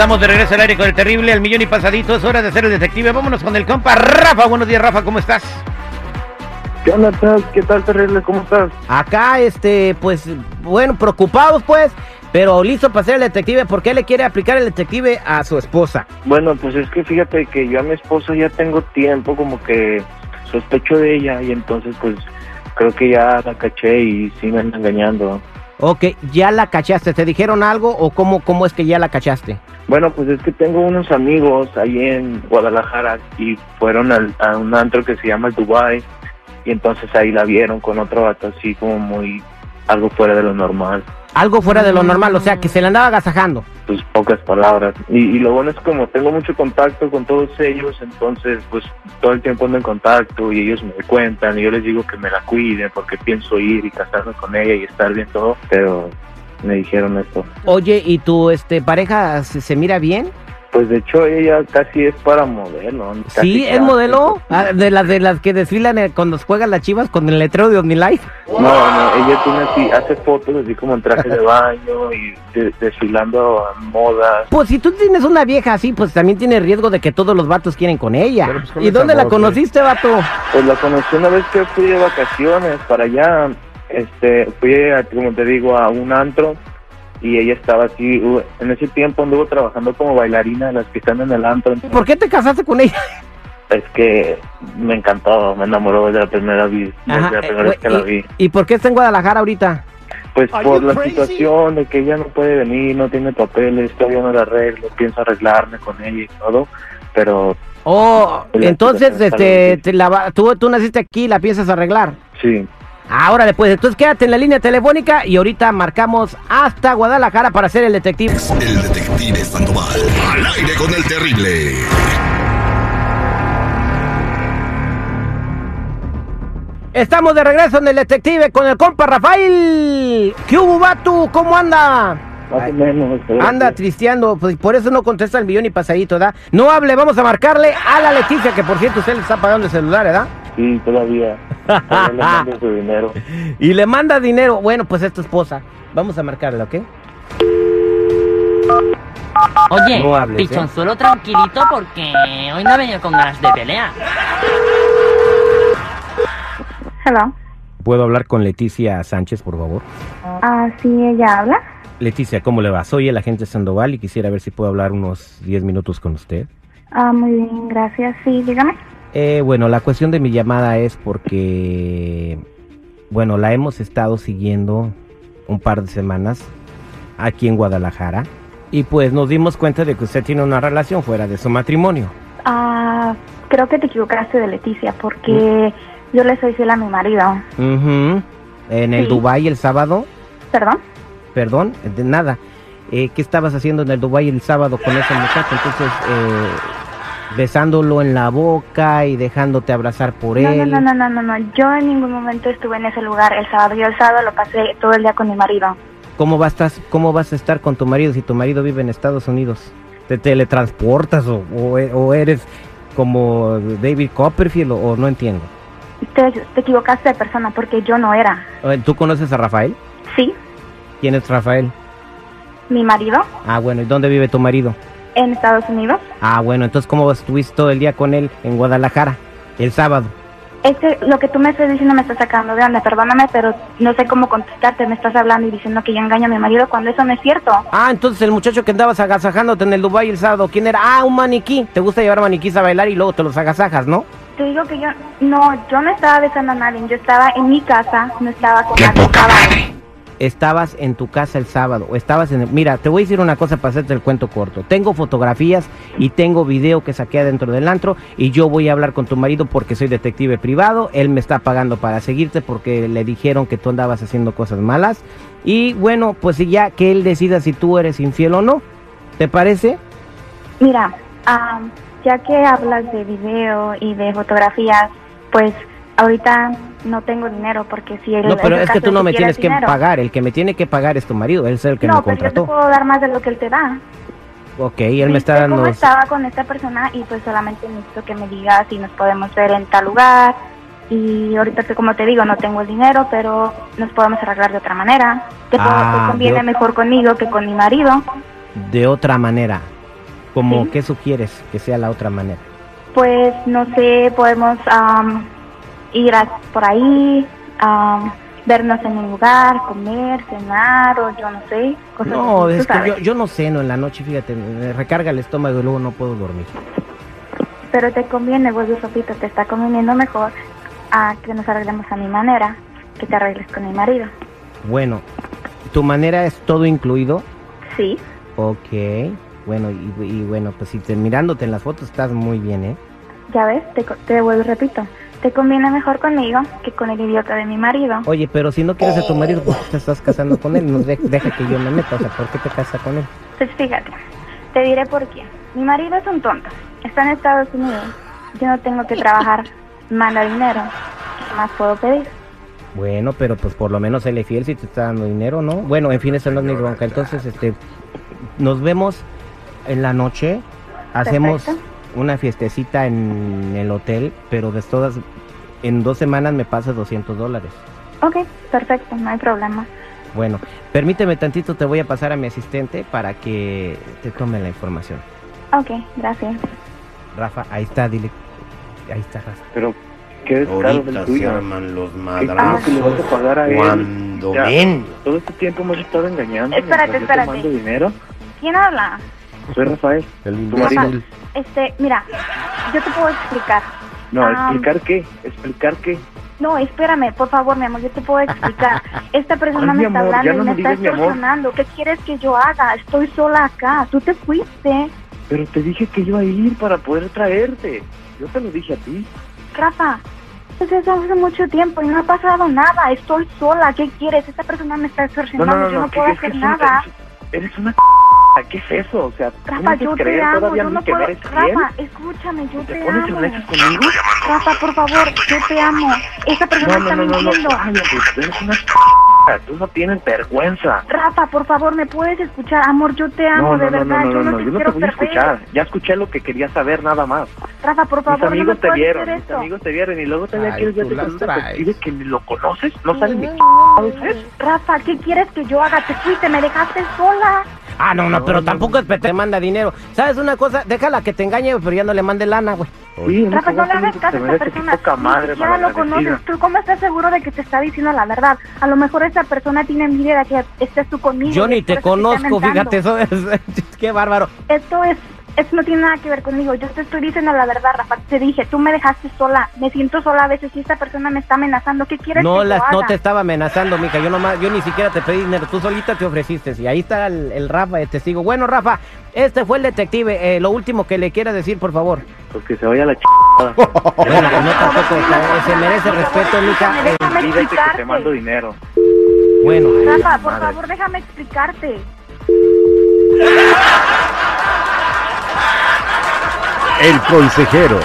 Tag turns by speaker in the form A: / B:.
A: Estamos de regreso al aire con el terrible, el millón y pasadito. Es hora de ser el detective. Vámonos con el compa Rafa. Buenos días, Rafa. ¿Cómo estás?
B: ¿Qué onda, ¿Qué tal, terrible? ¿Cómo estás?
A: Acá, este, pues, bueno, preocupados, pues, pero listo para ser el detective. ¿Por qué le quiere aplicar el detective a su esposa?
B: Bueno, pues es que fíjate que yo a mi esposa ya tengo tiempo como que sospecho de ella y entonces, pues, creo que ya la caché y sí me anda engañando.
A: Ok, ¿ya la cachaste? ¿Te dijeron algo o cómo, cómo es que ya la cachaste?
B: Bueno, pues es que tengo unos amigos ahí en Guadalajara y fueron al, a un antro que se llama Dubai y entonces ahí la vieron con otro vato así como muy algo fuera de lo normal.
A: Algo fuera de lo normal, o sea, que se le andaba agasajando.
B: Pues pocas palabras. Y, lo bueno es como tengo mucho contacto con todos ellos, entonces pues todo el tiempo ando en contacto y ellos me cuentan y yo les digo que me la cuiden porque pienso ir y casarme con ella y estar bien todo, pero me dijeron esto.
A: Oye, ¿y tu este pareja se mira bien?
B: Pues de hecho ella casi es para modelo.
A: sí, es modelo ah, de las de las que desfilan eh, cuando juegan las chivas con el letrero de OmniLife.
B: No, no, ella tiene así, hace fotos así como en traje de baño y desfilando a modas.
A: Pues si tú tienes una vieja así, pues también tiene riesgo de que todos los vatos quieren con ella. Pues, ¿Y dónde la conociste, vato?
B: Pues la conocí una vez que fui de vacaciones para allá. Este, fui, como te digo, a un antro y ella estaba así, en ese tiempo anduvo trabajando como bailarina de las que están en el antro.
A: ¿Por qué te casaste con ella?
B: Es que me encantó, me enamoró desde la primera, vez, la primera vez que la vi.
A: ¿Y por qué está en Guadalajara ahorita?
B: Pues por la situación de que ella no puede venir, no tiene papeles, todavía no la arreglo, pienso arreglarme con ella y todo, pero...
A: Oh, entonces este, te la, tú, tú naciste aquí y la piensas arreglar.
B: Sí.
A: Ahora después, entonces quédate en la línea telefónica y ahorita marcamos hasta Guadalajara para ser el detective.
C: El detective Sandoval, al aire con el terrible.
A: Estamos de regreso en el detective con el compa Rafael. ¿Qué hubo, Batu? ¿Cómo anda?
B: Más o menos.
A: Anda tristeando, pues por eso no contesta el millón y pasadito, ¿verdad? No hable, vamos a marcarle a la Leticia, que por cierto usted le está pagando el celular, ¿verdad?
B: Sí, todavía. le su dinero.
A: Y le manda dinero. Bueno, pues es tu esposa. Vamos a marcarla, ¿ok?
D: Oye, no ¿eh? pichonzuelo tranquilito porque hoy no ha venido con ganas de pelea.
E: Hello.
A: ¿Puedo hablar con Leticia Sánchez, por favor?
E: Ah, sí, ella habla.
A: Leticia, ¿cómo le va? Soy el agente Sandoval y quisiera ver si puedo hablar unos 10 minutos con usted.
E: Ah, muy bien, gracias. Sí, dígame.
A: Eh, bueno, la cuestión de mi llamada es porque, bueno, la hemos estado siguiendo un par de semanas aquí en Guadalajara y pues nos dimos cuenta de que usted tiene una relación fuera de su matrimonio.
E: Ah, creo que te equivocaste de Leticia porque mm. yo le soy fiel a mi marido.
A: ¿En el Dubai el sábado?
E: ¿Perdón?
A: Perdón, de nada. Eh, ¿Qué estabas haciendo en el Dubai el sábado con ese muchacho? Entonces, eh, besándolo en la boca y dejándote abrazar por él.
E: No, no, no, no, no, yo en ningún momento estuve en ese lugar el sábado. Yo el sábado lo pasé todo el día con mi marido.
A: ¿Cómo vas, cómo vas a estar con tu marido si tu marido vive en Estados Unidos? ¿Te teletransportas o, o, eres como David Copperfield o, no entiendo?
E: Te, te equivocaste de persona porque yo no era.
A: ¿Tú conoces a Rafael?
E: Sí.
A: ¿Quién es Rafael?
E: Mi marido.
A: Ah, bueno, ¿y dónde vive tu marido?
E: En Estados Unidos.
A: Ah, bueno, entonces ¿cómo estuviste todo el día con él en Guadalajara, el sábado?
E: Es que lo que tú me estás diciendo me está sacando de onda, perdóname, pero no sé cómo contestarte. Me estás hablando y diciendo que yo engaño a mi marido cuando eso no es cierto.
A: Ah, entonces el muchacho que andabas agasajándote en el Dubai el sábado, ¿quién era? Ah, un maniquí. Te gusta llevar maniquís a bailar y luego te los agasajas, ¿no?
E: Te digo que yo, no, yo no estaba besando a nadie. Yo estaba en mi casa, no estaba con
A: nadie estabas en tu casa el sábado o estabas en... Mira, te voy a decir una cosa para hacerte el cuento corto. Tengo fotografías y tengo video que saqué adentro del antro y yo voy a hablar con tu marido porque soy detective privado. Él me está pagando para seguirte porque le dijeron que tú andabas haciendo cosas malas. Y bueno, pues ya que él decida si tú eres infiel o no. ¿Te parece?
E: Mira, ya que hablas de video y de fotografías, pues ahorita no tengo dinero porque si él...
A: No, pero es que tú no me tienes que pagar, el que me tiene que pagar es tu marido, él es el que me contrató. No,
E: pero yo te puedo dar más de lo que él te da.
A: Ok, él me está dando...
E: estaba con esta persona y pues solamente necesito que me digas si nos podemos ver en tal lugar y ahorita como te digo no tengo el dinero pero nos podemos arreglar de otra manera. Te, ah, conviene mejor conmigo que con mi marido.
A: De otra manera. Como,
E: Sí.
A: ¿qué sugieres que sea la otra manera?
E: Pues no sé, podemos am, ir a- por ahí, am, vernos en un lugar, comer, cenar o yo no sé, cosas
A: No, es que yo, yo no ceno en la noche, fíjate, me recarga el estómago y luego no puedo dormir.
E: Pero te conviene, vos, Sofito, te está conveniendo mejor a que nos arreglemos a mi manera, que te arregles con mi marido.
A: Bueno, ¿tu manera es todo incluido?
E: Sí,
A: Ok, bueno, y, y bueno, pues si te, mirándote en las fotos estás muy bien, ¿eh?
E: ya ves, te, te vuelvo repito, te conviene mejor conmigo que con el idiota de mi marido.
A: Oye, pero si no quieres a tu marido, ¿por qué te estás casando con él? No de- deja que yo me meta, o sea, ¿por qué te casas con él?
E: Pues fíjate, te diré por qué. Mi marido es un tonto, está en Estados Unidos, yo no tengo que trabajar, manda dinero, ¿qué más puedo pedir?
A: Bueno, pero pues por lo menos él fiel si te está dando dinero, ¿no? Bueno, en fin, eso no es mi bronca. Entonces, este, nos vemos en la noche, hacemos
E: Perfecto.
A: Una fiestecita en el hotel, pero de todas, en dos semanas me pasas 200 dólares.
E: Ok, perfecto, no hay problema.
A: Bueno, permíteme tantito, te voy a pasar a mi asistente para que te tome la información.
E: Ok, gracias.
A: Rafa, ahí está, dile. Ahí está, Rafa.
B: Pero, ¿qué del
F: Ahorita se arman los
B: ¿Qué es lo que le
F: madrazos
B: vas a pagar a él?
F: cuando
B: Ya,
F: ven.
B: Todo este tiempo hemos estado engañando.
E: Espérate,
B: mientras yo te
E: espérate.
B: mando dinero.
E: ¿Quién habla?
B: Soy Rafael.
F: El
B: Tu marido.
F: imbécil.
E: Este, mira, yo te puedo explicar.
B: No. ¿explicar qué? ¿Explicar qué?
E: No, espérame, por favor, mi amor, yo te puedo explicar. Esta persona
B: Ay,
E: me está
B: amor,
E: hablando
B: ya
E: y
B: no
E: me
B: me
E: está extorsionando. ¿Qué quieres que yo haga? Estoy sola acá. Tú te fuiste.
B: Pero te dije que iba a ir para poder traerte. Yo te lo dije a ti.
E: Rafa, pues eso hace mucho tiempo y no ha pasado nada. Estoy sola. ¿Qué quieres? Esta persona me está
B: No,
E: extorsionando.
B: no, no,
E: yo
B: no.
E: no
B: ¿qué-
E: puedo hacer
B: una-
E: nada.
B: Eres, eres ¿Qué es eso? O sea, ¿tú
E: Rafa,
B: me
E: yo te
B: creer
E: amo. Yo no
B: que
E: puedo.
B: me?
E: Rafa, escúchame, yo
B: ¿Te
E: te
B: pones
E: amo.
B: conmigo?
E: Rafa, por favor, yo te amo. Esa persona
B: No,
E: está
B: no, no, no, no.
E: mintiendo.
B: Cállate, eres una Tú no tienes vergüenza.
E: Rafa, por favor, ¿me puedes escuchar? Amor, yo te amo,
B: No,
E: de
B: no, no,
E: verdad.
B: no,
E: yo
B: no,
E: no,
B: no,
E: te
B: yo no te voy a escuchar. Ya escuché lo que quería saber, nada más.
E: Rafa, por
B: Mis
E: favor, no me
B: amigos te
E: puedes
B: vieron, mis
E: esto.
B: amigos te vieron y luego
A: Ay,
B: quieres con que ni lo conoces, no sabes ni qué es.
E: Rafa, ¿qué quieres que yo haga? Te fuiste, me dejaste sola.
A: Ah, no, no,
B: No,
A: pero
B: no,
A: tampoco es que te manda dinero. ¿Sabes una cosa? Déjala que te engañe, pero ya no le mande lana, güey.
B: Sí,
E: Rafa, no le hagas caso a esta persona.
B: madre,
E: siquiera lo conoces. ¿Tú cómo estás seguro de que te está diciendo la verdad? A lo mejor esa persona tiene envidia de que estés tú conmigo.
A: Yo ni te conozco, fíjate, eso es... Qué bárbaro.
E: Esto es... Esto no tiene nada que ver conmigo. Yo te estoy diciendo la verdad, Rafa. Te dije, tú me dejaste sola. Me siento sola a veces y esta persona me está amenazando. ¿Qué quieres
A: No,
E: que
A: las,
E: yo haga?
A: no te estaba amenazando, mija. Yo nomás, yo ni siquiera te pedí dinero. Tú solita te ofreciste. Y ahí está el, el Rafa, el testigo. Bueno, Rafa, este fue el detective. Eh, lo último que le quiera decir, por favor.
B: Pues que se vaya la ch...
A: Bueno, pues no tampoco se merece respeto, mija.
E: Déjame,
B: que te mando dinero.
A: bueno,
E: Rafa, por
B: madre.
E: favor, déjame explicarte.
G: El consejero